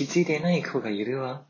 気づいてない子がいるわ。